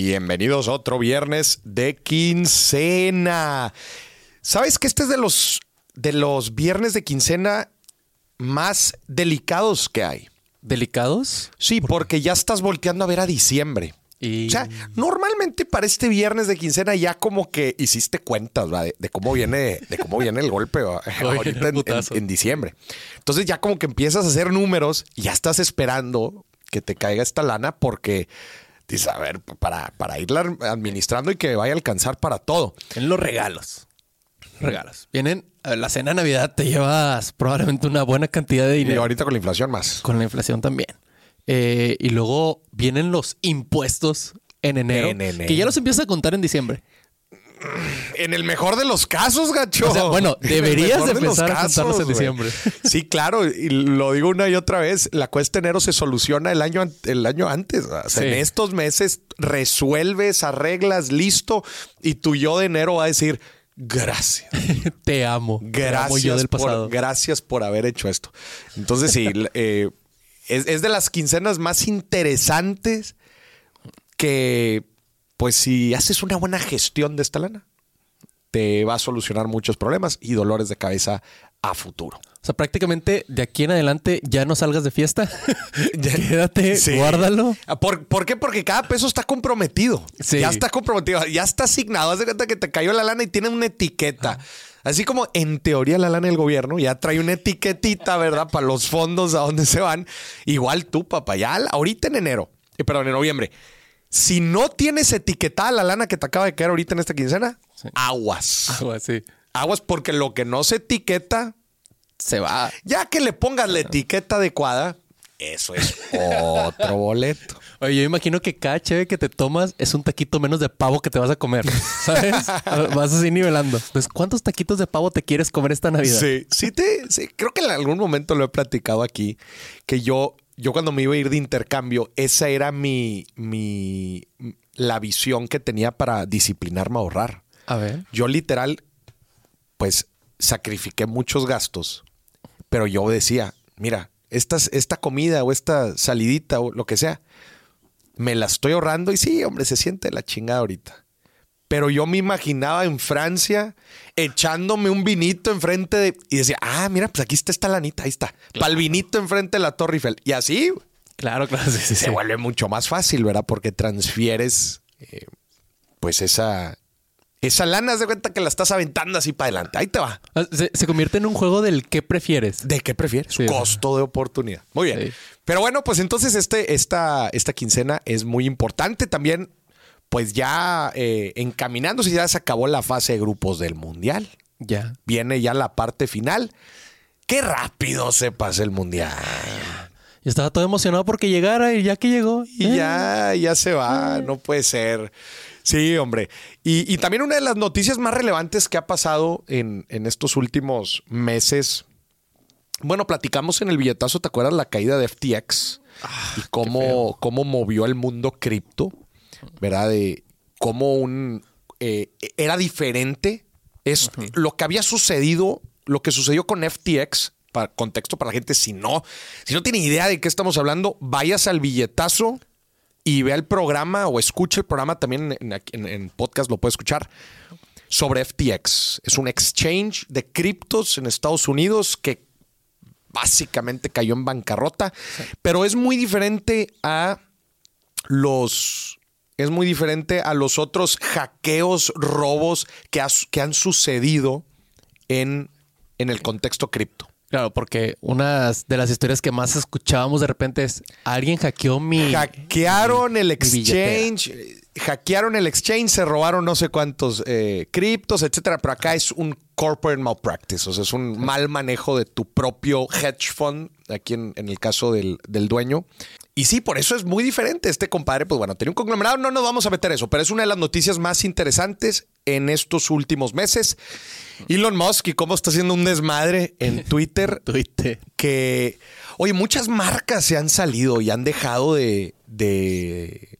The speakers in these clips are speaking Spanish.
Bienvenidos a otro viernes de quincena. ¿Sabes que este es de los, de los viernes de quincena más delicados que hay? ¿Delicados? Sí, porque ya estás volteando a ver a diciembre. Y... O sea, normalmente para este viernes de quincena ya como que hiciste cuentas de, de cómo viene, de cómo viene el golpe ahorita en- en diciembre. Entonces ya como que empiezas a hacer números y ya estás esperando que te caiga esta lana porque dices, a ver, para, para irla administrando y que vaya a alcanzar para todo. En los regalos. Regalos. Vienen la cena de Navidad, te llevas probablemente una buena cantidad de Y dinero. ahorita con la inflación más. Con la inflación también. Eh, y luego vienen los impuestos en enero, En enero. que ya los empiezas a contar en diciembre. En el mejor de los casos, gacho. O sea, bueno, deberías de empezar a contarlos en diciembre. Sí, claro, y lo digo una y otra vez, la cuesta de enero se soluciona el año, el año antes. O sea, Sí. en estos meses resuelves, arreglas, listo, y tu yo de enero va a decir, gracias. te amo. Te amo Gracias, yo del por, pasado. gracias por haber hecho esto. Entonces, sí, eh, es, es de las quincenas más interesantes que, pues, si haces una buena gestión de esta lana, te va a solucionar muchos problemas y dolores de cabeza a futuro. O sea, prácticamente de aquí en adelante ya no salgas de fiesta. Quédate, Sí. guárdalo. ¿Por, por qué? Porque cada peso está comprometido. Sí. Ya está comprometido, ya está asignado. Haz de cuenta que te cayó la lana y tiene una etiqueta. Así como en teoría la lana del gobierno ya trae una etiquetita, ¿verdad? Para los fondos a dónde se van. Igual tú, papá, ya ahorita en enero, eh, perdón, en noviembre. Si no tienes etiquetada la lana que te acaba de caer ahorita en esta quincena, aguas. Algo así. Aguas porque lo que no se etiqueta, Se va. ya que le pongas la etiqueta adecuada, eso es otro boleto. Oye, yo imagino que cada cheve que te tomas es un taquito menos de pavo que te vas a comer. ¿Sabes? vas así nivelando. Entonces, ¿cuántos taquitos de pavo te quieres comer esta Navidad? Sí, sí, te, sí, creo que en algún momento lo he platicado aquí, que yo, yo cuando me iba a ir de intercambio, esa era mi, mi, la visión que tenía para disciplinarme a ahorrar. A ver. Yo literal, pues sacrifiqué muchos gastos, pero yo decía, mira, estas, esta comida o esta salidita o lo que sea, me la estoy ahorrando y sí, hombre, se siente la chingada ahorita. Pero yo me imaginaba en Francia echándome un vinito enfrente de... Y decía, ah, mira, pues aquí está esta lanita, ahí está. Para el vinito enfrente de la Torre Eiffel. Y así Claro, claro. Sí, sí, sí. se vuelve mucho más fácil, ¿verdad? Porque transfieres, eh, pues esa... Esa lana, haz de cuenta que la estás aventando así para adelante. Ahí te va. Ah, Se, se convierte en un juego del qué prefieres. ¿De qué prefieres? Sí. Costo de oportunidad. Muy bien. Sí. Pero bueno, pues entonces este, esta, esta quincena es muy importante también. Pues ya eh, encaminándose, ya se acabó la fase de grupos del Mundial. Ya. Viene ya la parte final. Qué rápido se pasa el Mundial. Yo estaba todo emocionado porque llegara y ya que llegó. Y eh, ya, ya se va, no puede ser. Sí, hombre. Y, y también una de las noticias más relevantes que ha pasado en, en estos últimos meses. Bueno, platicamos en el billetazo, ¿te acuerdas la caída de FTX? y cómo, cómo movió el mundo cripto, ¿verdad? De cómo un eh, era diferente. Es lo que había sucedido, lo que sucedió con FTX, para contexto para la gente, si no, si no tiene idea de qué estamos hablando, vayas al billetazo y vea el programa o escuche el programa también en, en- en podcast, lo puede escuchar, sobre FTX. Es un exchange de criptos en Estados Unidos que básicamente cayó en bancarrota, pero es muy diferente a los... Es muy diferente a los otros hackeos, robos que, has- que han sucedido en, en el contexto cripto. Claro, porque una de las historias que más escuchábamos de repente es alguien hackeó mi. Hackearon el mi exchange, eh, hackearon el exchange, se robaron no sé cuántos eh, criptos, etcétera. Pero acá es un corporate malpractice, o sea, es un mal manejo de tu propio hedge fund, aquí en, en el caso del, del dueño. Y sí, por eso es muy diferente. Este compadre, pues bueno, tenía un conglomerado, no nos vamos a meter eso, pero es una de las noticias más interesantes en estos últimos meses. Elon Musk y cómo está haciendo un desmadre en Twitter Twitter. que, oye, muchas marcas se han salido y han dejado de, de,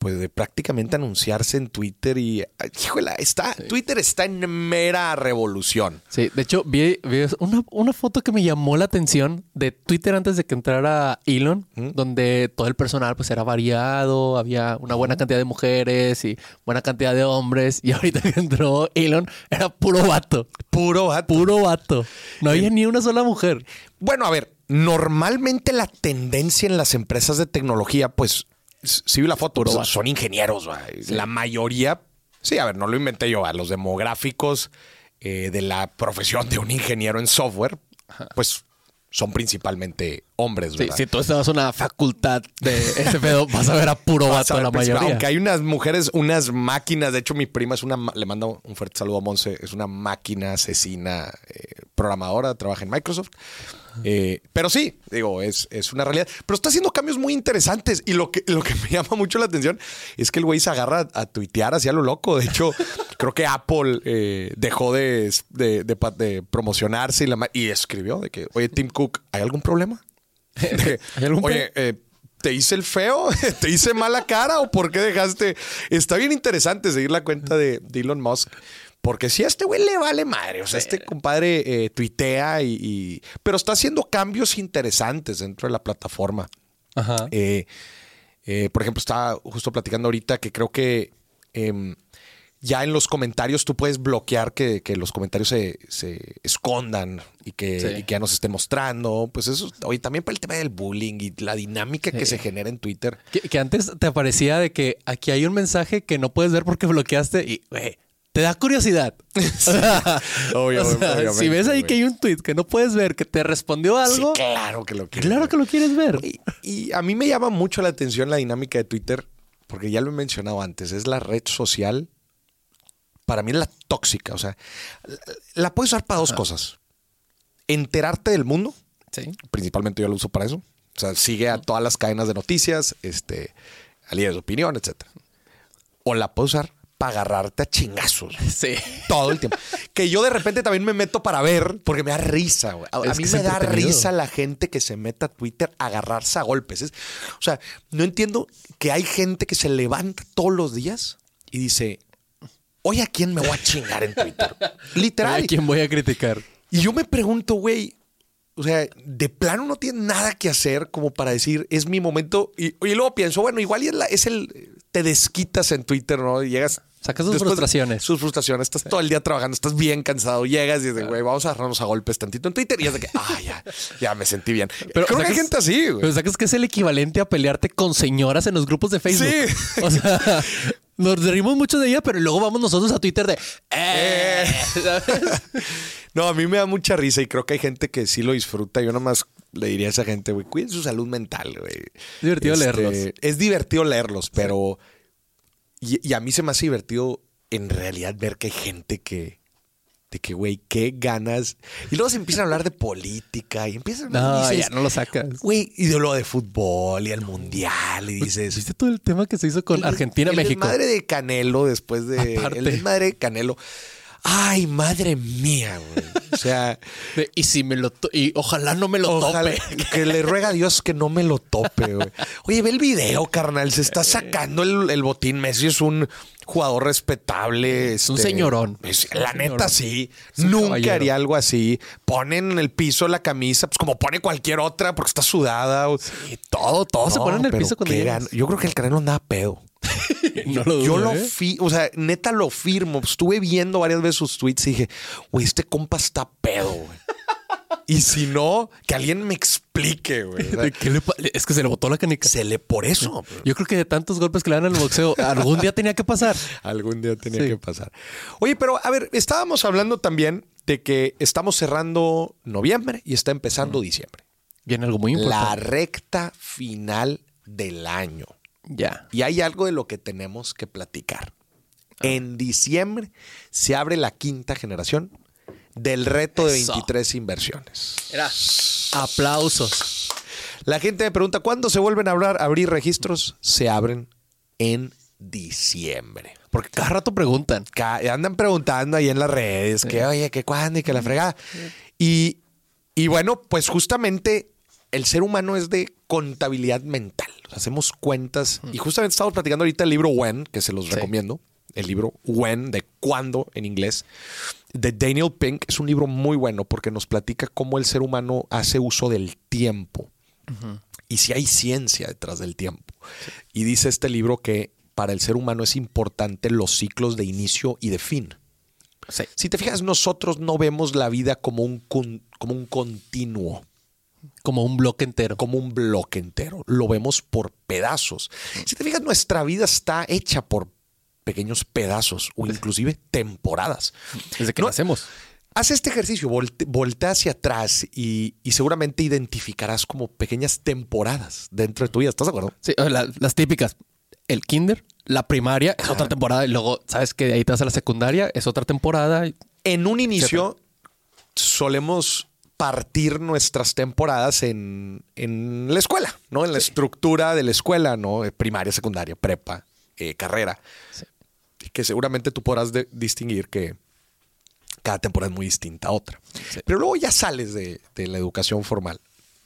pues de prácticamente anunciarse en Twitter y híjole, está Twitter está en mera revolución. Sí, de hecho vi, vi una, una foto que me llamó la atención de Twitter antes de que entrara Elon, donde todo el personal pues era variado, había una buena cantidad de mujeres y buena cantidad de hombres y ahorita que entró Elon era puro vato, Puro vato. puro vato. No había ni una sola mujer. Bueno, a ver, normalmente la tendencia en las empresas de tecnología, pues, sí vi la foto, Puro son, ingenieros, la mayoría, sí, a ver, no lo inventé yo, a los demográficos eh, de la profesión de un ingeniero en software, pues son principalmente hombres, Sí, ¿verdad? si tú estabas en una facultad de ese pedo, vas a ver a puro a vato la principal- mayoría. Aunque hay unas mujeres, unas máquinas. De hecho, mi prima es una. Le mando un fuerte saludo a Monse. Es una máquina asesina eh, programadora, trabaja en Microsoft. Eh, pero sí, digo, es, es una realidad. Pero está haciendo cambios muy interesantes. Y lo que, lo que me llama mucho la atención es que el güey se agarra a, a tuitear hacia lo loco. De hecho, creo que Apple eh, dejó de, de- de pa- de promocionarse y, la, ma- y escribió de que, oye, Tim Cook, ¿hay algún problema? De- ¿Hay algún oye, eh, ¿te hice el feo? ¿Te hice mala cara? ¿O por qué dejaste? Está bien interesante seguir la cuenta de, de Elon Musk. Porque si a este güey le vale madre, o sea, este compadre eh, tuitea y, y- Pero está haciendo cambios interesantes dentro de la plataforma. Ajá. Eh, eh, por ejemplo, estaba justo platicando ahorita que creo que em, ya en los comentarios tú puedes bloquear que, que los comentarios se, se escondan y que, Sí. y que ya nos estén mostrando. Pues eso, oye, también para el tema del bullying y la dinámica que se genera en Twitter. Que, que antes te aparecía de que aquí hay un mensaje que no puedes ver porque bloqueaste y, güey, te da curiosidad. Obvio, O sea, si ves ahí que hay un tweet que no puedes ver, que te respondió algo, Sí, claro que lo quiero. claro que lo quieres ver. Y, y a mí me llama mucho la atención la dinámica de Twitter, porque ya lo he mencionado antes, es la red social, para mí es la tóxica, o sea, la, la puedes usar para dos cosas. Enterarte del mundo, Sí. principalmente yo lo uso para eso, o sea, sigue a todas las cadenas de noticias, este, a líderes de opinión, etc. O la puedes usar para agarrarte a chingazos. Sí. Todo el tiempo. Que yo de repente también me meto para ver, porque me da risa, güey. A, mí me da risa la gente que se meta a Twitter a agarrarse a golpes. Es- o sea, no entiendo que hay gente que se levanta todos los días y dice, hoy a quién me voy a chingar en Twitter. Literal. ¿A quién voy a criticar? Y yo me pregunto, güey, o sea, de plano no tiene nada que hacer como para decir, es mi momento. Y, y luego pienso, bueno, igual y es, la- es el, te desquitas en Twitter, ¿no? Y llegas. Sacas sus después frustraciones. Sus frustraciones. Estás todo el día trabajando, estás bien cansado. Llegas y dices, güey, vamos a agarrarnos a golpes tantito en Twitter. Y es de que, ah, ya, ya me sentí bien. Pero Creo que hay gente así, güey. Pero sacas que es el equivalente a pelearte con señoras en los grupos de Facebook. Sí. O sea, nos reímos mucho de ella, pero luego vamos nosotros a Twitter de. "Eh", ¿sabes? No, a mí me da mucha risa y creo que hay gente que sí lo disfruta. Yo nomás le diría a esa gente, güey, cuiden su salud mental, güey. Este, Divertido leerlos. Es divertido leerlos, pero... Y, y a mí se me hace divertido en realidad ver que hay gente que... De que, güey, qué ganas. Y luego se empiezan a hablar de política y empiezan a No, dices, ya no lo sacas. Güey, y de lo de fútbol y el mundial. Y dices, ¿Viste todo el tema que se hizo con el- Argentina, el México? madre de Canelo después de. Aparte. El madre de Canelo. Ay, madre mía, güey. O sea, y si me lo y ojalá no me lo ojalá tope. que le ruega a Dios que no me lo tope, güey. Oye, ve el video, carnal. Se está sacando el, el botín. Messi es un jugador respetable. Es un este, señorón. es- Es un la neta, señorón. sí. Nunca caballero. haría algo así. Ponen en el piso la camisa, pues como pone cualquier otra, porque está sudada. Y todo, todo se pone en el piso cuando qué llegas. gan- Yo creo que el Canelo andaba pedo. No lo dudo, Yo lo ¿eh? fi, o sea, neta lo firmo. Estuve viendo varias veces sus tweets y dije, güey, este compa está pedo, güey. Y si no, que alguien me explique, güey. O sea, ¿De qué le pa- es que se le botó la canica. se le por eso. Yo creo que de tantos golpes que le dan al boxeo, algún día tenía que pasar. Algún día tenía Sí. que pasar. Oye, pero a ver, estábamos hablando también de que estamos cerrando noviembre y está empezando diciembre. Viene algo muy La importante. recta final del año. Ya. Y hay algo de lo que tenemos que platicar. En diciembre se abre la quinta generación del reto de Eso. 23 inversiones. Aplausos. La gente me pregunta, ¿cuándo se vuelven a hablar, abrir registros? Se abren en diciembre. Porque cada rato preguntan. Andan preguntando ahí en las redes que, oye, que cuándo y que la fregada. Y, y bueno, pues justamente el ser humano es de contabilidad mental. O hacemos cuentas. Y justamente estamos platicando ahorita el libro When, que se los recomiendo. El libro When, de cuándo en inglés, de Daniel Pink. Es un libro muy bueno porque nos platica cómo el ser humano hace uso del tiempo. Y si hay ciencia detrás del tiempo. Y dice este libro que para el ser humano es importante los ciclos de inicio y de fin. Si te fijas, nosotros no vemos la vida como un, como un continuo. Como un bloque entero. Como un bloque entero. Lo vemos por pedazos. Si te fijas, nuestra vida está hecha por pequeños pedazos o inclusive temporadas. Desde que nacemos. Haz este ejercicio, voltea hacia atrás y, seguramente identificarás como pequeñas temporadas dentro de tu vida. ¿Estás de acuerdo? Sí, las típicas. El kinder, la primaria es otra temporada y luego, ¿sabes que ahí te vas a la secundaria? Es otra temporada. En un inicio solemos partir nuestras temporadas en, la escuela, ¿no? En la estructura de la escuela, ¿no? Primaria, secundaria, prepa, eh, carrera. Que seguramente tú podrás distinguir que cada temporada es muy distinta a otra. Pero luego ya sales de, la educación formal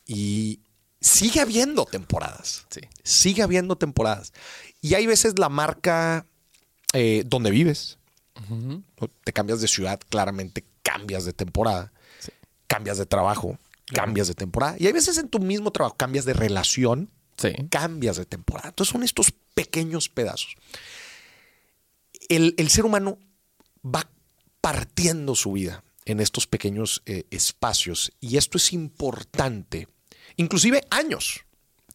y sigue habiendo temporadas. Sigue habiendo temporadas. Y hay veces la marca eh, donde vives. Te cambias de ciudad, claramente cambias de temporada cambias de trabajo, cambias de temporada. Y hay veces en tu mismo trabajo cambias de relación, cambias de temporada. Entonces son estos pequeños pedazos. El, ser humano va partiendo su vida en estos pequeños eh, espacios y esto es importante. Inclusive años.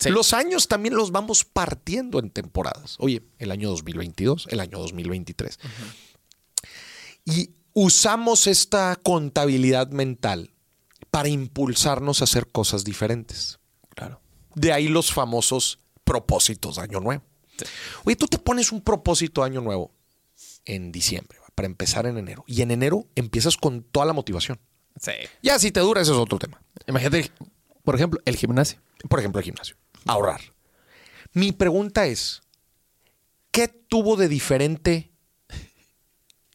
Los años también los vamos partiendo en temporadas. Oye, el año 2022, el año 2023. Y usamos esta contabilidad mental para impulsarnos a hacer cosas diferentes. Claro. De ahí los famosos propósitos de Año Nuevo. Oye, tú te pones un propósito de Año Nuevo en diciembre, para empezar en enero. Y en enero empiezas con toda la motivación. Sí. Ya si te dura, ese es otro tema. Imagínate, por ejemplo, el gimnasio. Por ejemplo, el gimnasio. Ahorrar. Mi pregunta es, ¿qué tuvo de diferente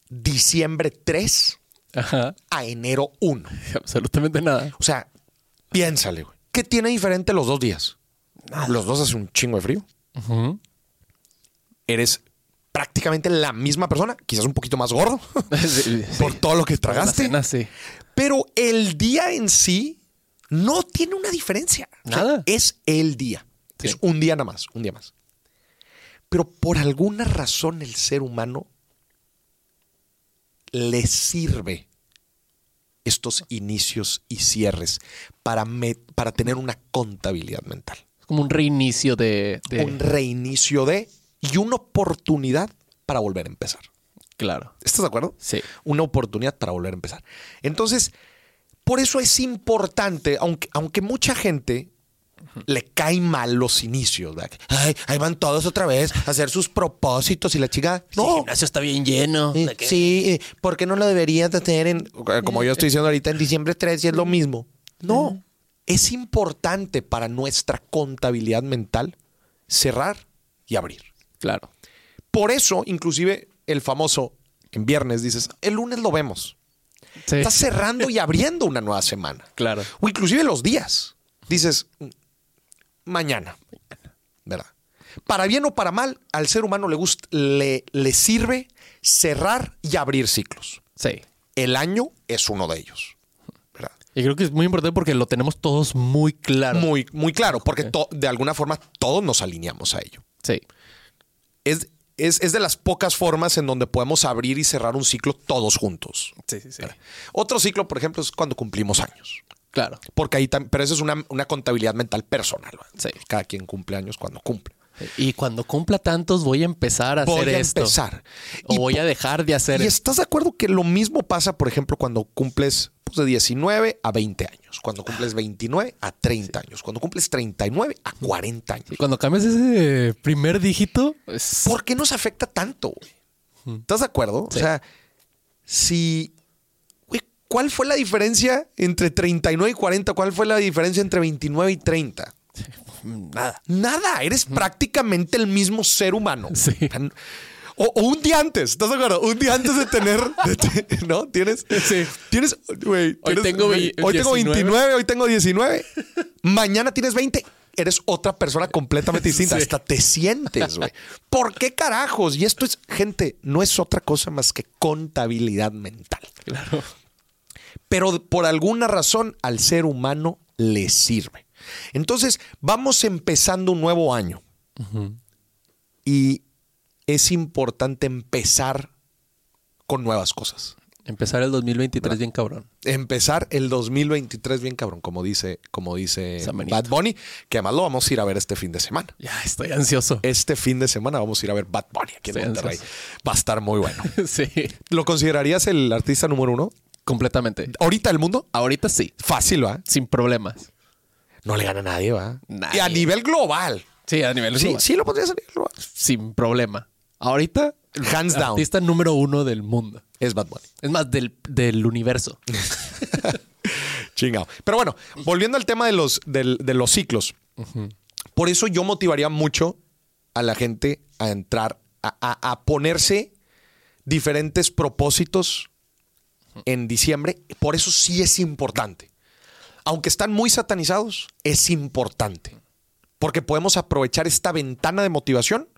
diciembre 3 a enero 1. Absolutamente nada. O sea, piénsale, güey. ¿Qué tiene diferente los dos días? Los dos hace un chingo de frío. Eres prácticamente la misma persona, quizás un poquito más gordo por todo lo que tragaste. Pero el día en sí no tiene una diferencia. Nada. es el día. Es un día nada más, un día más. Pero por alguna razón el ser humano le sirve estos inicios y cierres para, para tener una contabilidad mental. Es como un reinicio de, Un reinicio de y una oportunidad para volver a empezar. Claro. ¿Estás de acuerdo? Sí. Una oportunidad para volver a empezar. Entonces, por eso es importante, aunque, aunque mucha gente le caen mal los inicios. Ay, ahí van todos otra vez a hacer sus propósitos y la chica. No. el gimnasio está bien lleno. sí, eh, ¿por qué no lo deberías de tener en, como yo estoy diciendo ahorita, en diciembre 3 y es lo mismo? No. Es importante para nuestra contabilidad mental cerrar y abrir. Claro. Por eso, inclusive, el famoso en viernes dices, el lunes lo vemos. Estás cerrando y abriendo una nueva semana. Claro. O inclusive los días. Dices, mañana. ¿Verdad? Para bien o para mal, al ser humano le, gusta, le, le sirve cerrar y abrir ciclos. Sí. El año es uno de ellos. ¿verdad? Y creo que es muy importante porque lo tenemos todos muy claro. Muy, muy claro, porque de alguna forma todos nos alineamos a ello. Sí. Es, es, es, de las pocas formas en donde podemos abrir y cerrar un ciclo todos juntos. Sí, sí, sí. Otro ciclo, por ejemplo, es cuando cumplimos años. Claro. Porque ahí también, pero eso es una, contabilidad mental personal. Sí. Cada quien cumple años cuando cumple. Y cuando cumpla tantos voy a empezar a hacer esto. empezar. O voy a dejar de hacer. ¿Y estás de acuerdo que lo mismo pasa, por ejemplo, cuando cumples pues, de 19 a 20 años, cuando cumples 29 a 30 años, cuando cumples 39 a 40 años? Y cuando cambias ese primer dígito, ¿por qué nos afecta tanto? ¿Estás de acuerdo? O sea, si ¿Cuál fue la diferencia entre 39 y 40? ¿Cuál fue la diferencia entre 29 y 30? Nada. Nada. Eres prácticamente el mismo ser humano. Sí. O, un día antes, ¿estás de acuerdo? Un día antes de tener, ¿no? Tienes, sí. tienes, hoy tengo, hoy tengo 29, hoy tengo 19. Mañana tienes 20. eres otra persona completamente distinta. Sí. Hasta te sientes, güey. ¿Por qué carajos? Y esto es, gente, no es otra cosa más que contabilidad mental. Claro. Pero por alguna razón al ser humano le sirve. Entonces, vamos empezando un nuevo año. Y es importante empezar con nuevas cosas. Empezar el 2023 bien cabrón. Empezar el 2023 bien cabrón, como dice, como dice. Bad Bunny, que además lo vamos a ir a ver este fin de semana. Ya estoy ansioso. Este fin de semana vamos a ir a ver Bad Bunny aquí en Estoy Monterrey. ansioso. Va a estar muy bueno. sí. ¿Lo considerarías el artista número uno? Completamente. ¿Ahorita del mundo? Ahorita sí. Fácil, ¿va? Sin problemas. No le gana a nadie, ¿va? Nadie. Y a nivel global. Sí, a nivel Sí, global. sí lo podrías a nivel global. Sin problema. Ahorita, Hands down. artista número uno del mundo. Es Bad Bunny. Es más, del, del universo. Chingado. Pero bueno, volviendo al tema de los, de los ciclos. Por eso yo motivaría mucho a la gente a entrar, a, a- a ponerse diferentes propósitos en diciembre. Por eso sí es importante. Aunque están muy satanizados, es importante. Porque podemos aprovechar esta ventana de motivación.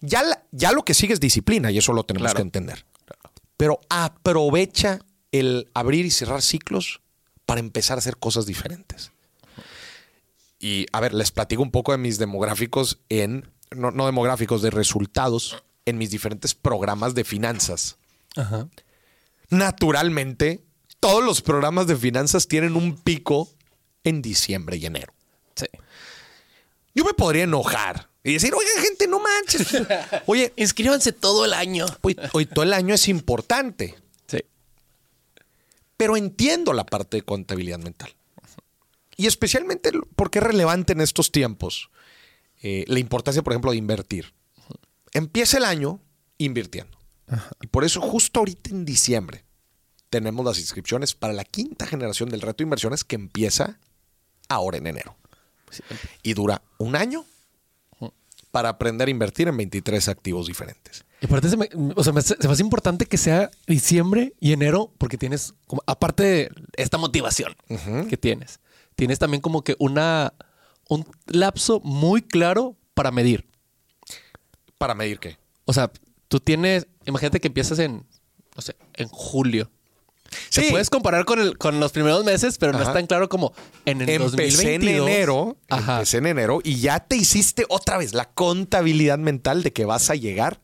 Ya, la- ya lo que sigue es disciplina y eso lo tenemos Claro. que entender. Pero aprovecha el abrir y cerrar ciclos para empezar a hacer cosas diferentes. Y a ver, les platico un poco de mis demográficos en, no, no demográficos, de resultados en mis diferentes programas de finanzas. Ajá. Naturalmente, todos los programas de finanzas tienen un pico en diciembre y enero. Sí. Yo me podría enojar y decir, oye, gente, no manches. Oye, Inscríbanse todo el año. hoy, hoy todo el año es importante, Sí. pero entiendo la parte de contabilidad mental. Y especialmente porque es relevante en estos tiempos eh, la importancia, por ejemplo, de invertir. Empieza el año invirtiendo. Y por eso justo ahorita en diciembre tenemos las inscripciones para la quinta generación del reto de inversiones que empieza ahora en enero. Y dura un año para aprender a invertir en 23 activos diferentes. Y aparte, se me, o sea, me- se me hace importante que sea diciembre y enero, porque tienes, como, aparte de esta motivación que tienes, tienes también como que una, un lapso muy claro para medir. ¿Para medir qué? O sea, tú tienes, imagínate que empiezas en, no sé, en julio. Sí. Te puedes comparar con, el, con los primeros meses, pero no es tan claro como en el Empecé en 2022. enero, Ajá. empecé en enero y ya te hiciste otra vez la contabilidad mental de que vas a llegar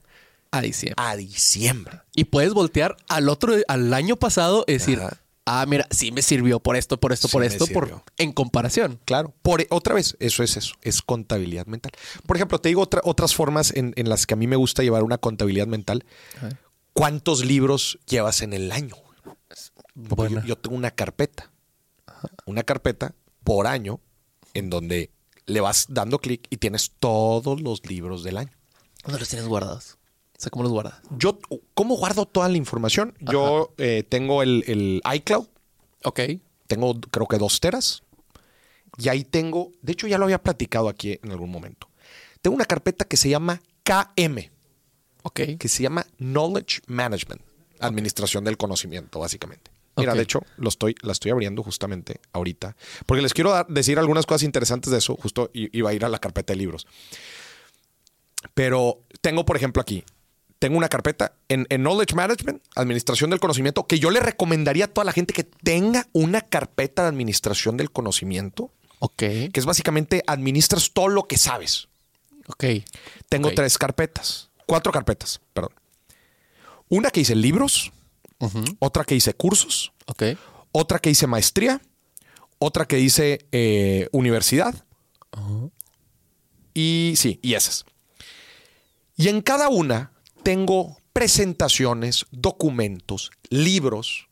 A diciembre. a diciembre. Y puedes voltear al otro, al año pasado y decir, Ajá. ah, mira, sí me sirvió por esto, por esto, Sí por esto, por, en comparación. Claro. Por, otra vez, eso es eso, es contabilidad mental. Por ejemplo, te digo otra- otras formas en, en las que a mí me gusta llevar una contabilidad mental. ¿Cuántos libros llevas en el año? Yo, yo tengo una carpeta. Una carpeta por año en donde le vas dando clic y tienes todos los libros del año. ¿Dónde los tienes guardados? O sea, ¿cómo los guardas? Yo, ¿cómo guardo toda la información? Yo eh, tengo el, el iCloud, Ok. tengo creo que dos teras. Y ahí tengo, de hecho ya lo había platicado aquí en algún momento. Tengo una carpeta que se llama KM, Ok. que se llama Knowledge Management, Administración del Conocimiento, básicamente. Mira, de hecho, lo estoy, la estoy abriendo justamente ahorita, porque les quiero dar- decir algunas cosas interesantes de eso. Justo iba a ir a la carpeta de libros. Pero tengo, por ejemplo, aquí, tengo una carpeta en, en Knowledge Management, Administración del Conocimiento, que yo le recomendaría a toda la gente que tenga una carpeta de Administración del Conocimiento, Ok. que es básicamente administras todo lo que sabes. Ok. Tengo tres carpetas, cuatro carpetas, perdón. Una que hice libros, Otra que hice cursos, otra que hice maestría, otra que hice eh, universidad. Y sí, y esas. Y en cada una tengo presentaciones, documentos, libros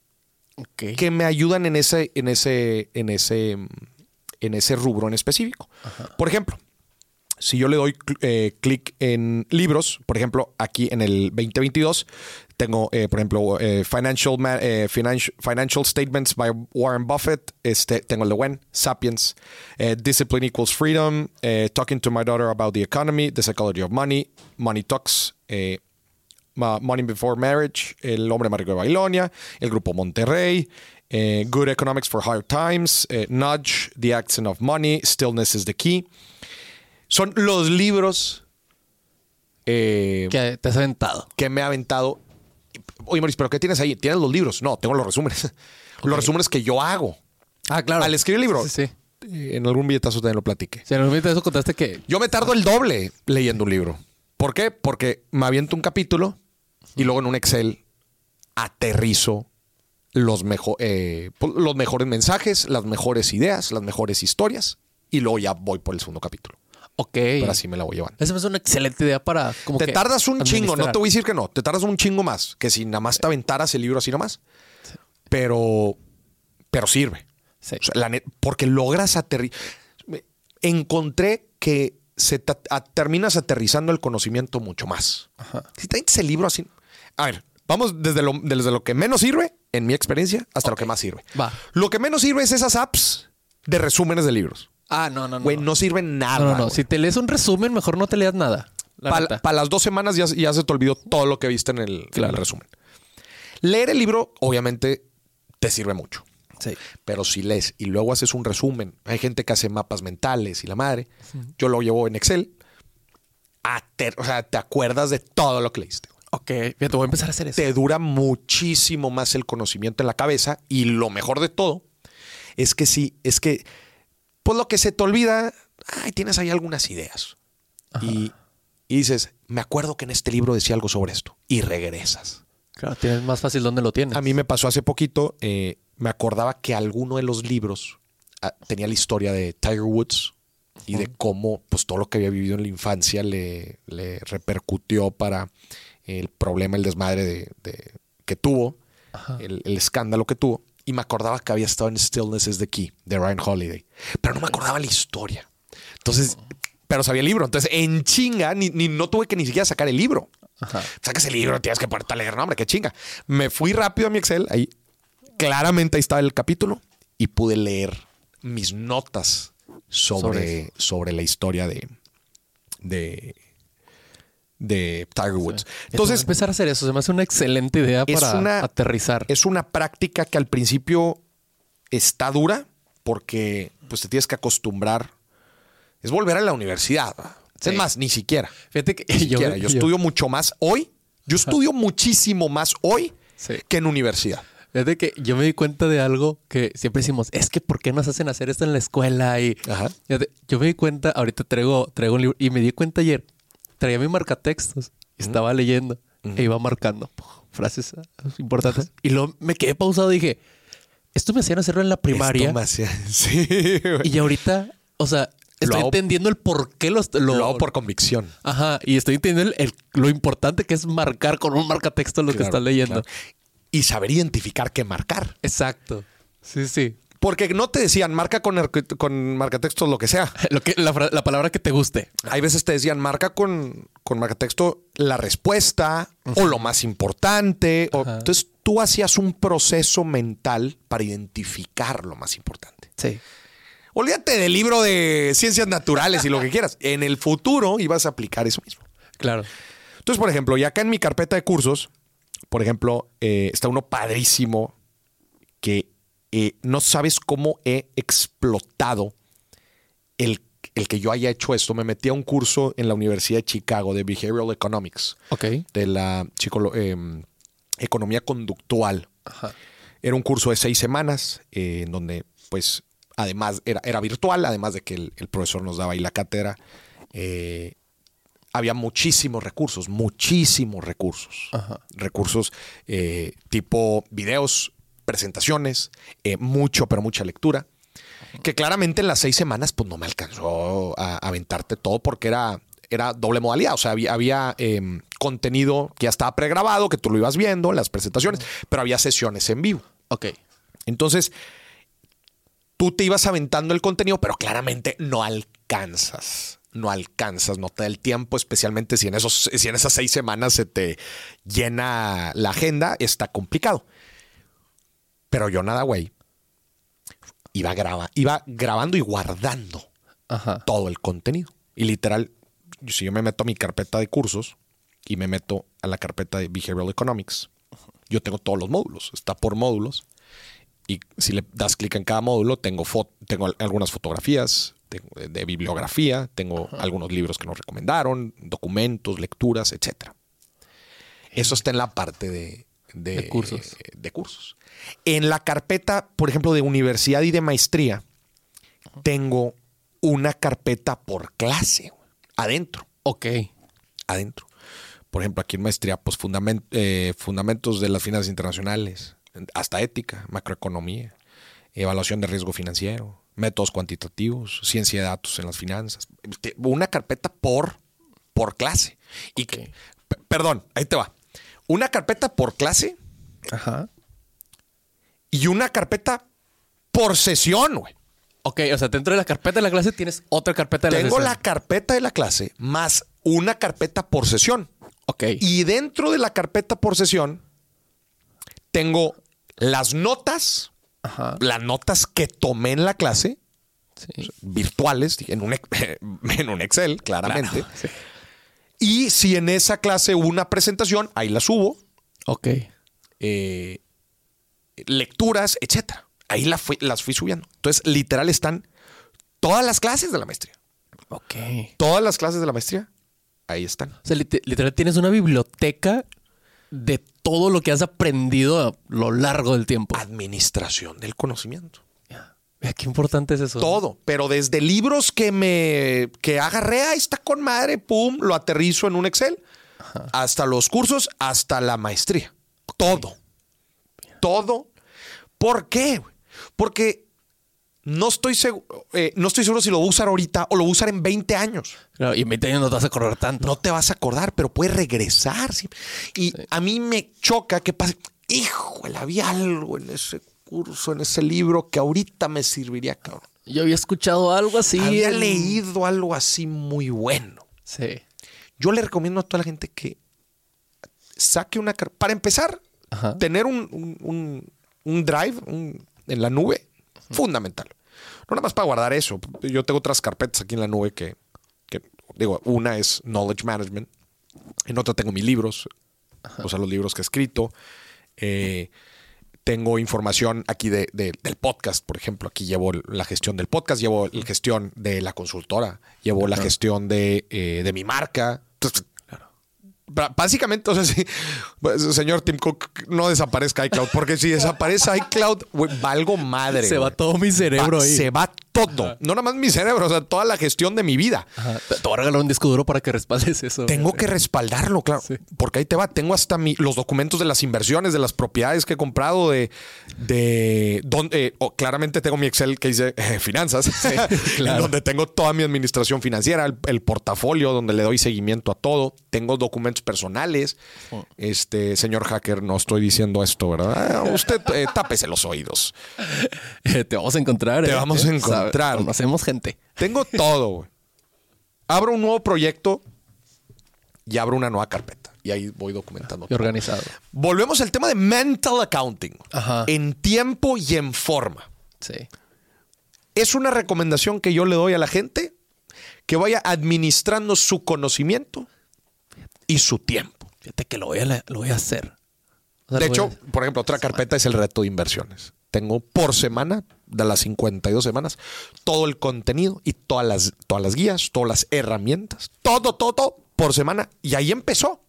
que me ayudan en ese, en ese, en ese, en ese rubro en específico. Por ejemplo, si yo le doy cl- eh, clic en libros, por ejemplo, aquí en el 2022, tengo, eh, por ejemplo, eh, Financial, eh, Financial, Financial Statements by Warren Buffett, este, tengo el de When, Sapiens, Discipline Equals Freedom, Talking to My Daughter About the Economy, The Psychology of Money, Money Talks, Money Before Marriage, El Hombre Más Rico de Babilonia, El Grupo Monterrey, Good Economics for Hard Times, Nudge, The Accent of Money, Stillness is the Key. Son los libros eh, Que te has aventado. que me ha aventado. Oye, Maurice, ¿pero qué tienes ahí? ¿Tienes los libros? No, tengo los resúmenes. Los resúmenes que yo hago. Ah, claro. Al escribir el libro, Sí, sí. sí. eh, en algún billetazo también lo platiqué. Si en algún eso contaste que Yo me tardo el doble leyendo un libro. ¿Por qué? Porque me aviento un capítulo y luego en un Excel aterrizo los, mejo- eh, pues, los mejores mensajes, las mejores ideas, las mejores historias y luego ya voy por el segundo capítulo. Ok. Pero así me la voy llevando. Esa es una excelente idea para como Te que tardas un chingo, no te voy a decir que no, te tardas un chingo más que si nada más te aventaras el libro así nomás. Pero, pero sirve. Sí. O sea, la net- porque logras aterrizar. Encontré que se a- terminas aterrizando el conocimiento mucho más. Si te el libro así. A ver, vamos desde lo, desde lo que menos sirve, en mi experiencia, hasta lo que más sirve. Va. Lo que menos sirve es esas apps de resúmenes de libros. Ah, no, no, no. Güey, no sirven nada. no, no, no. güey. Si te lees un resumen, mejor no te leas nada. La Para las dos semanas ya, ya se te olvidó todo lo que viste en el, en Claro. el resumen. Leer el libro, obviamente, te sirve mucho. Sí. Pero si lees y luego haces un resumen, hay gente que hace mapas mentales y la madre. Yo lo llevo en Excel. Ater- o sea, te acuerdas de todo lo que leíste. Ok. Fíjate, voy a empezar a hacer eso. Te dura muchísimo más el conocimiento en la cabeza y lo mejor de todo es que sí, es que pues lo que se te olvida, ay, tienes ahí algunas ideas. Y, y dices, me acuerdo que en este libro decía algo sobre esto y regresas. Claro, tienes más fácil dónde lo tienes. A mí me pasó hace poquito, eh, me acordaba que alguno de los libros ah, tenía la historia de Tiger Woods y de cómo pues todo lo que había vivido en la infancia le, le repercutió para el problema, el desmadre de, de- que tuvo, el, el escándalo que tuvo. Y me acordaba que había estado en Stillness is the Key de Ryan Holiday, pero no me acordaba la historia. Entonces, pero sabía el libro. Entonces, en chinga, ni, ni- no tuve que ni siquiera sacar el libro. Ajá. Sacas el libro, tienes que ponerte a leer, no, hombre, qué chinga. Me fui rápido a mi Excel, ahí claramente ahí estaba el capítulo y pude leer mis notas Sobre sobre, sobre, la historia de, de, de Tiger Woods. Entonces, empezar a hacer eso se me hace una excelente idea para una- aterrizar. es una práctica que al principio está dura porque pues te tienes que acostumbrar. Es volver a la universidad. Es más, ni siquiera. Fíjate que Ni yo, siquiera. Yo, yo- estudio mucho más hoy. Yo estudio muchísimo más hoy Sí. que en universidad. Fíjate que yo me di cuenta de algo que siempre decimos, es que ¿por qué nos hacen hacer esto en la escuela? Y Ajá. Fíjate, yo me di cuenta, ahorita traigo, traigo un libro y me di cuenta ayer, traía mi marcatextos y estaba leyendo e iba marcando frases ah, importantes. Y luego me quedé pausado y dije, esto me hacían hacerlo en la primaria Esto me Sí, güey. y ahorita, o sea, estoy entendiendo el por qué los, lo, Lo hago por convicción. Ajá, y estoy entendiendo el- el- lo importante que es marcar con un marcatexto lo que estás leyendo. claro. Y saber identificar qué marcar. Exacto. Sí, sí. Porque no te decían marca con, con marcatextos lo que sea. Lo que, la, palabra que te guste. Hay veces te decían marca con, con marcatexto la respuesta o lo más importante. o- entonces tú hacías un proceso mental para identificar lo más importante. Sí. Olvídate del libro de ciencias naturales y lo que quieras. En el futuro ibas a aplicar eso mismo. Claro. Entonces, por ejemplo, ya acá en mi carpeta de cursos, por ejemplo, eh, está uno padrísimo que eh, no sabes cómo he explotado el, el que yo haya hecho esto. Me metí a un curso en la Universidad de Chicago de Behavioral Economics, Ok. de la em, economía conductual. Ajá. Era un curso de seis semanas, eh, en donde, pues, además era, era virtual, además de que el, el profesor nos daba ahí la cátedra. eh, había muchísimos recursos, muchísimos recursos. Ajá. Recursos eh, tipo videos, presentaciones, eh, mucho, pero mucha lectura. Que claramente en las seis semanas, pues no me alcanzó a, aventarte todo porque era, era doble modalidad. O sea, había, había, em, contenido que ya estaba pregrabado, que tú lo ibas viendo, las presentaciones, pero había sesiones en vivo. Ok. Entonces, tú te ibas aventando el contenido, pero claramente no alcanzas. No alcanzas, no te da el tiempo, especialmente si en, esos, si en esas seis semanas se te llena la agenda, está complicado. Pero yo nada, güey. Iba, graba, iba grabando y guardando Ajá. todo el contenido. Y literal, si yo me meto a mi carpeta de cursos y me meto a la carpeta de Behavioral Economics, yo tengo todos los módulos, está por módulos. Y si le das clic en cada módulo, tengo, tengo al- algunas fotografías tengo de, de bibliografía, tengo algunos libros que nos recomendaron, documentos, lecturas, etcétera. Eso está en la parte de, de- De cursos. de cursos. En la carpeta, por ejemplo, de universidad y de maestría, tengo una carpeta por clase adentro Ok. adentro. Por ejemplo, aquí en maestría, pues eh, fundamentos de las finanzas internacionales, hasta ética, macroeconomía, evaluación de riesgo financiero, métodos cuantitativos, ciencia de datos en las finanzas. Este, Una carpeta por, por clase. Y que- perdón, ahí te va. Una carpeta por clase Ajá. y una carpeta por sesión, güey. Ok, o sea, dentro de la carpeta de la clase tienes otra carpeta de la Tengo sesión. la carpeta de la clase más una carpeta por sesión. Ok. Y dentro de la carpeta por sesión, tengo las notas, Ajá. las notas que tomé en la clase, Sí. virtuales, en un, en un Excel, claramente. Claro, sí. Y si en esa clase hubo una presentación, ahí la subo, Ok. eh, lecturas, etcétera. Ahí la fui- las fui subiendo. Entonces, literal, están todas las clases de la maestría. Ok. Todas las clases de la maestría, ahí están. O sea, lit- literal tienes una biblioteca de todo lo que has aprendido a lo largo del tiempo. Administración del conocimiento. Qué importante es eso. Todo, pero desde libros que me que agarré, ahí está con madre, pum, lo aterrizo en un Excel, hasta los cursos, hasta la maestría. Todo. Todo. ¿Por qué? Porque no estoy seguro, no estoy seguro si lo voy a usar ahorita o lo voy a usar en 20 años. Claro, y en 20 años no te vas a correr tanto. No te vas a acordar, pero puedes regresar. sí. Y a mí me choca que pase, híjole, había algo en ese en ese libro que ahorita me serviría, cabrón. Yo había escuchado algo así. Había leído algo así muy bueno. Sí. Yo le recomiendo a toda la gente que saque una... Para empezar, Ajá. tener un, un- un- un drive en la nube, fundamental. No nada más para guardar eso. Yo tengo otras carpetas aquí en la nube que, que, digo, una es Knowledge Management, en otra tengo mis libros, o sea, los libros que he escrito. Eh, tengo información aquí de, de- del podcast, por ejemplo. Aquí llevo la gestión del podcast, llevo la gestión de la consultora, llevo la gestión de, eh, de mi marca. Entonces, Básicamente, o sea, sí, pues, señor Tim Cook, no desaparezca iCloud, porque si desaparece iCloud, güey, valgo madre. Se va todo mi cerebro Va- ahí. Se va todo. No nada más mi cerebro, o sea, toda la gestión de mi vida. Ajá. Te, voy a regalar un disco duro para que respaldes eso. Tengo que respaldarlo, claro. Sí. Porque ahí te va. Tengo hasta mi- los documentos de las inversiones, de las propiedades que he comprado, de. de donde, oh, claramente tengo mi Excel que dice eh, finanzas, claro. donde tengo toda mi administración financiera, el, el portafolio, donde le doy seguimiento a todo. Tengo documentos personales. Oh. Este, señor hacker, no estoy diciendo esto, ¿verdad? Ah, Usted eh, tápese los oídos. te vamos a encontrar. Te ¿eh? vamos a ¿Eh? Encontrar. Conocemos gente. Tengo todo, güey. Abro un nuevo proyecto y abro una nueva carpeta. Y ahí voy documentando. Y organizado. Volvemos al tema de mental accounting. Ajá. En tiempo y en forma. Sí. Es una recomendación que yo le doy a la gente que vaya administrando su conocimiento y su tiempo. Fíjate que lo voy a, la- lo voy a hacer. O sea, De hecho, a- por ejemplo, otra carpeta es el reto de inversiones. Tengo por semana, de las 52 semanas, todo el contenido y todas las, todas las guías, todas las herramientas, todo, todo, todo por semana. Y ahí empezó.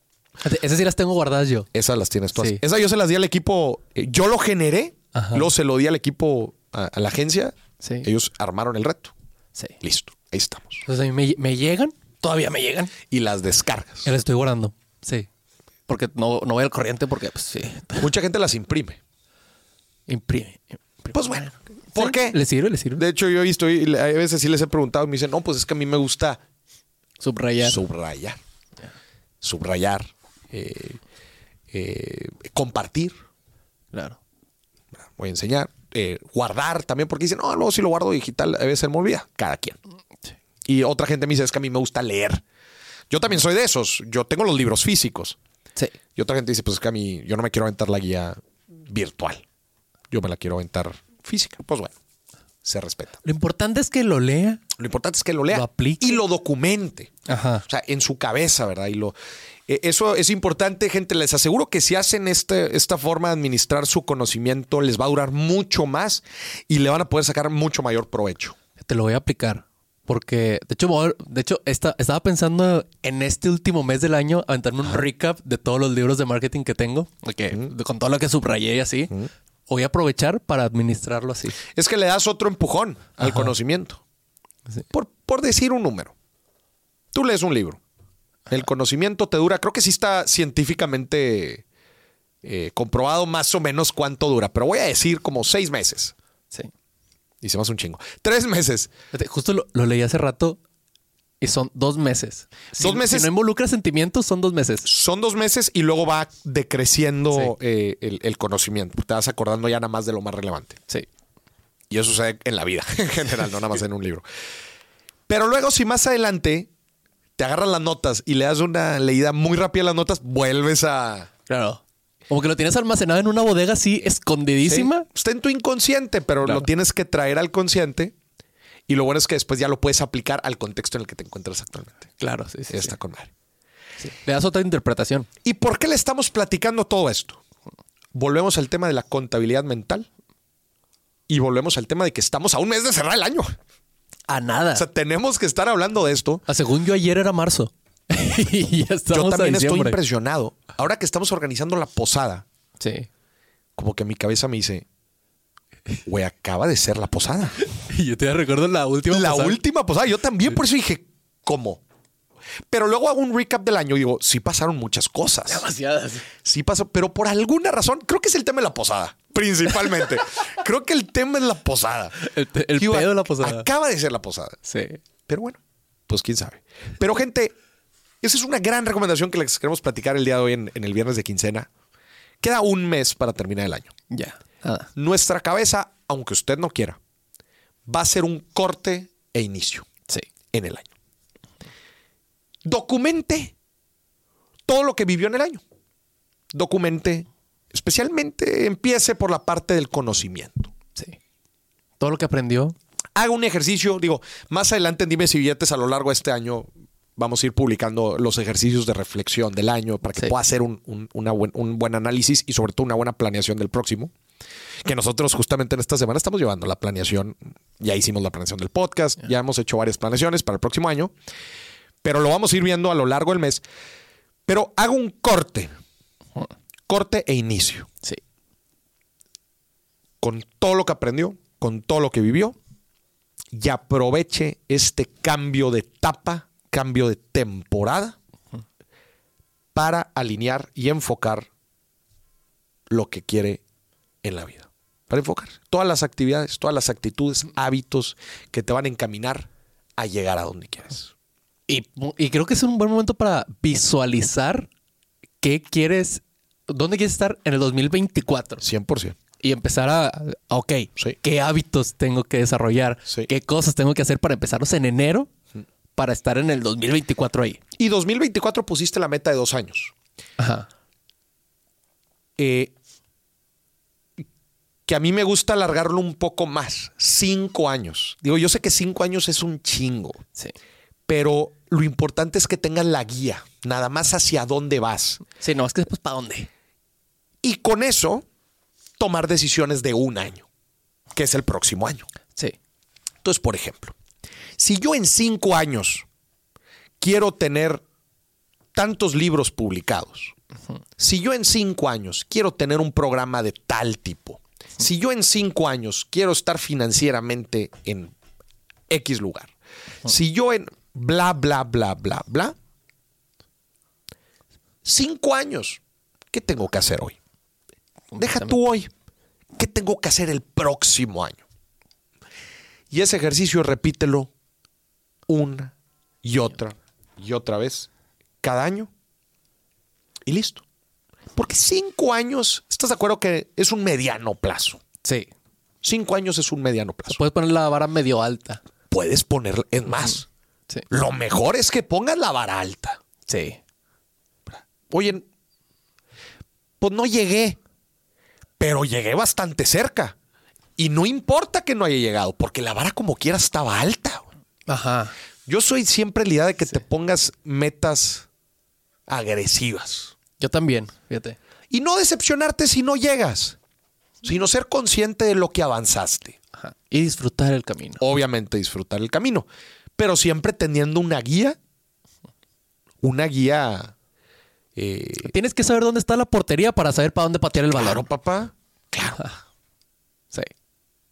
Esas sí las tengo guardadas yo. Esas las tienes todas. Sí. Esas yo se las di al equipo. eh, Yo lo generé, Ajá. luego se lo di al equipo, a, a la agencia. Sí. Ellos armaron el reto. Sí. Listo, ahí estamos. Entonces a mí me, me llegan, todavía me llegan. Y las descargas. Ya las estoy guardando. Sí. Porque no, no voy al corriente porque, pues sí. Mucha gente las imprime. Imprime. imprime. Pues bueno, ¿por Sí, qué? ¿Le sirve? ¿Le sirve? De hecho, yo he visto, y a veces sí les he preguntado, y me dicen, no, pues es que a mí me gusta Subrayar. subrayar. Subrayar. eh, eh, compartir. claro. Voy a enseñar. eh, guardar también, porque dicen, no, luego si lo guardo digital, a veces se me olvida. Cada quien. Sí. Y otra gente me dice, es que a mí me gusta leer. Yo también soy de esos. Yo tengo los libros físicos. Sí. Y otra gente dice, pues es que a mí, yo no me quiero aventar la guía virtual. Yo me la quiero aventar física. Pues bueno, se respeta. Lo importante es que lo lea. Lo importante es que lo lea Lo aplique. y lo documente. Ajá. O sea, en su cabeza, ¿verdad? Y lo. Eh, Eso es importante, gente. Les aseguro que si hacen este, esta forma de administrar su conocimiento, les va a durar mucho más y le van a poder sacar mucho mayor provecho. Te lo voy a aplicar. Porque, de hecho, de hecho esta- estaba pensando en este último mes del año aventarme un recap de todos los libros de marketing que tengo. de- Con todo lo que subrayé y así. Voy a aprovechar para administrarlo así. Es que le das otro empujón al Ajá. conocimiento. Sí. Por, por decir un número. Tú lees un libro. El conocimiento te dura, creo que sí está científicamente eh, comprobado más o menos cuánto dura, pero voy a decir como seis meses. Sí. Y se me hace un chingo. Tres meses. Justo lo, lo leí hace rato y son dos meses. Si- Dos meses. Si no involucra sentimientos, son dos meses. Son dos meses y luego va decreciendo Sí. eh, el, el conocimiento. Te vas acordando ya nada más de lo más relevante. Sí. Y eso sucede en la vida en general, no nada más en un libro. Pero luego, si más adelante te agarras las notas y le das una leída muy rápida a las notas, vuelves a. Claro. Como que lo tienes almacenado en una bodega así, escondidísima. Sí, Está en tu inconsciente, pero Claro. lo tienes que traer al consciente. Y lo bueno es que después ya lo puedes aplicar al contexto en el que te encuentras actualmente. Claro, sí, sí. Está sí. con madre. Sí. Le das otra interpretación. ¿Y por qué le estamos platicando todo esto? Volvemos al tema de la contabilidad mental y volvemos al tema de que estamos a un mes de cerrar el año. A nada. O sea, tenemos que estar hablando de esto. Ah, según yo, ayer era marzo. y ya Yo también a estoy impresionado. Ahora que estamos organizando la posada, Sí. como que mi cabeza me dice, güey, acaba de ser la posada. Y yo te recuerdo la última. la pasada. última posada. Yo también por eso dije, ¿cómo? Pero luego hago un recap del año y digo, sí pasaron muchas cosas. Demasiadas. Sí pasó, pero por alguna razón, creo que es el tema de la posada, principalmente. creo que el tema es la posada. El, el Digo, pedo de la posada. Acaba de ser la posada. Sí. Pero bueno, pues quién sabe. Pero gente, esa es una gran recomendación que les queremos platicar el día de hoy en, en el viernes de quincena. Queda un mes para terminar el año. Ya. Nada. Nuestra cabeza, aunque usted no quiera, va a ser un corte e inicio Sí. en el año. Documente todo lo que vivió en el año. Documente, especialmente empiece por la parte del conocimiento. Sí. Todo lo que aprendió. haga un ejercicio. Digo, más adelante en Dimes y Billetes a lo largo de este año vamos a ir publicando los ejercicios de reflexión del año para que Sí. pueda hacer un, un- una buen, un buen análisis y sobre todo una buena planeación del próximo. Que nosotros justamente en esta semana estamos llevando la planeación. Ya hicimos la planeación del podcast, ya hemos hecho varias planeaciones para el próximo año, pero lo vamos a ir viendo a lo largo del mes. Pero haga un corte, corte e inicio Sí. con todo lo que aprendió, con todo lo que vivió, y aproveche este cambio de etapa, cambio de temporada, para alinear y enfocar lo que quiere en la vida. Para enfocar todas las actividades, todas las actitudes, hábitos que te van a encaminar a llegar a donde quieres. Y, y creo que es un buen momento para visualizar qué quieres, dónde quieres estar en el 2024. 100%. Y empezar a, ok, Sí. qué hábitos tengo que desarrollar, Sí. qué cosas tengo que hacer para empezarlos en enero para estar en el 2024 ahí. Y 2024 pusiste la meta de dos años. Ajá. eh, que a mí me gusta alargarlo un poco más, cinco años. Digo, yo sé que cinco años es un chingo, Sí. pero lo importante es que tengas la guía, nada más hacia dónde vas. Sí, no, es que después para dónde. Y con eso, tomar decisiones de un año, que es el próximo año. Sí. Entonces, por ejemplo, si yo en cinco años quiero tener tantos libros publicados, si yo en cinco años quiero tener un programa de tal tipo, si yo en cinco años quiero estar financieramente en X lugar, si yo en bla, bla, bla, bla, bla, cinco años, ¿qué tengo que hacer hoy? Deja tú hoy. ¿Qué tengo que hacer el próximo año? Y ese ejercicio repítelo una y otra y otra vez cada año y listo. Porque cinco años, ¿estás de acuerdo que es un mediano plazo? Sí. Cinco años es un mediano plazo. Puedes poner la vara medio alta. Puedes poner, es más, Sí. lo mejor es que pongas la vara alta. Sí. Oye, pues no llegué, pero llegué bastante cerca. Y no importa que no haya llegado, porque la vara como quiera estaba alta. Ajá. Yo soy siempre la idea de que te pongas metas agresivas. Yo también, fíjate. Y no decepcionarte si no llegas, sino ser consciente de lo que avanzaste. Ajá. Y disfrutar el camino. Obviamente disfrutar el camino, pero siempre teniendo una guía, una guía... eh, Tienes que saber dónde está la portería para saber para dónde patear el balón. claro, papá. Claro. Sí.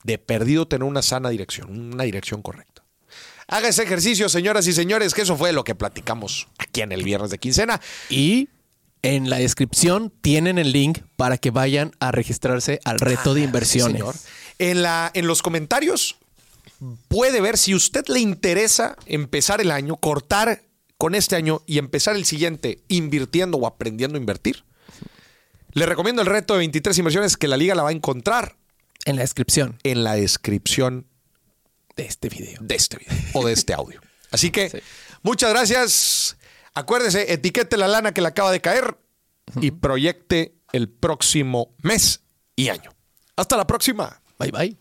De perdido tener una sana dirección, una dirección correcta. Haga ese ejercicio, señoras y señores, que eso fue lo que platicamos aquí en el viernes de quincena. Y en la descripción tienen el link para que vayan a registrarse al reto de Ah, inversiones. sí. En, la, en los comentarios puede ver si usted le interesa empezar el año, cortar con este año y empezar el siguiente invirtiendo o aprendiendo a invertir. Le recomiendo el reto de 23 inversiones que la liga la va a encontrar En la descripción en la descripción de este video. de este video o de este audio. Así que Sí. muchas gracias. Acuérdese, etiquete la lana que le acaba de caer y proyecte el próximo mes y año. Hasta la próxima. Bye bye.